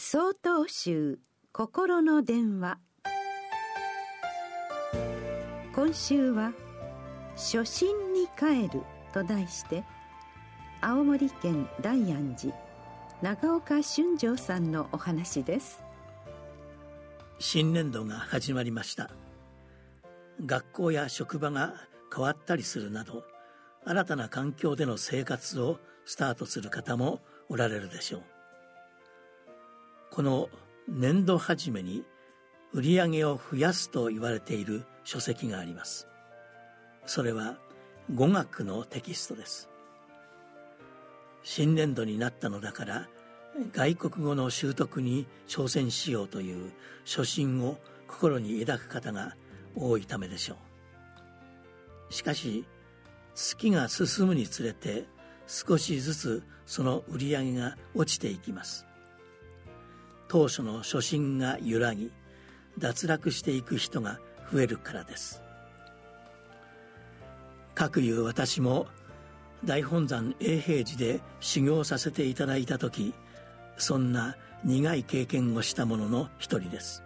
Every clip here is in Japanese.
総統集心の電話。今週は「初心に帰る」と題して青森県大安寺長岡俊丈さんのお話です。新年度が始まりました。学校や職場が変わったりするなど新たな環境での生活をスタートする方もおられるでしょう。この年度初めに売り上げを増やすと言われている書籍があります。それは語学のテキストです。新年度になったのだから外国語の習得に挑戦しようという初心を心に抱く方が多いためでしょう。しかし月が進むにつれて少しずつその売り上げが落ちていきます。当初の初心が揺らぎ脱落していく人が増えるからです。かくいう私も大本山永平寺で修行させていただいた時そんな苦い経験をした者の一人です。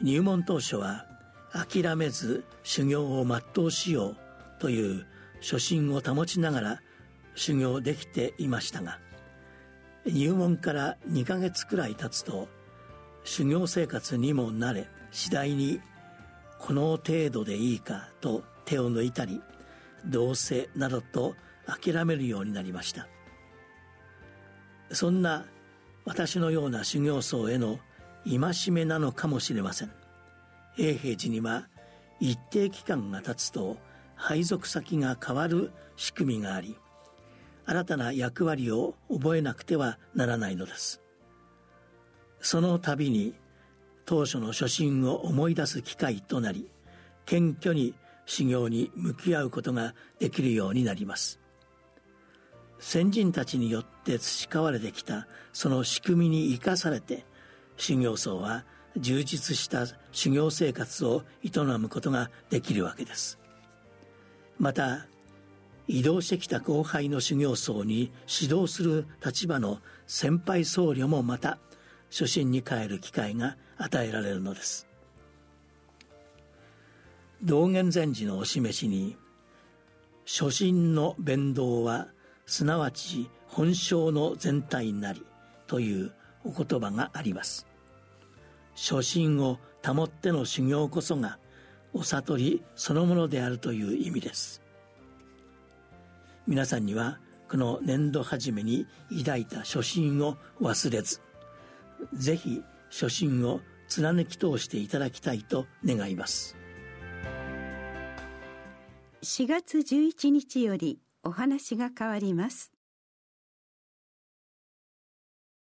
入門当初は諦めず修行を全うしようという初心を保ちながら修行できていましたが入門から2ヶ月くらい経つと修行生活にも慣れ次第にこの程度でいいかと手を抜いたりどうせなどと諦めるようになりました。そんな私のような修行僧への戒めなのかもしれません。永平寺には一定期間が経つと配属先が変わる仕組みがあり新たな役割を覚えなくてはならないのです。その度に当初の初心を思い出す機会となり謙虚に修行に向き合うことができるようになります。先人たちによって培われてきたその仕組みに生かされて修行僧は充実した修行生活を営むことができるわけです。また移動してきた後輩の修行僧に指導する立場の先輩僧侶もまた初心に帰る機会が与えられるのです。道元禅師のお示しに初心の弁道はすなわち本性の全体なりというお言葉があります。初心を保っての修行こそがお悟りそのものであるという意味です。皆さんにはこの年度初めに抱いた初心を忘れずぜひ初心を貫き通していただきたいと願います。4月11日よりお話が変わります。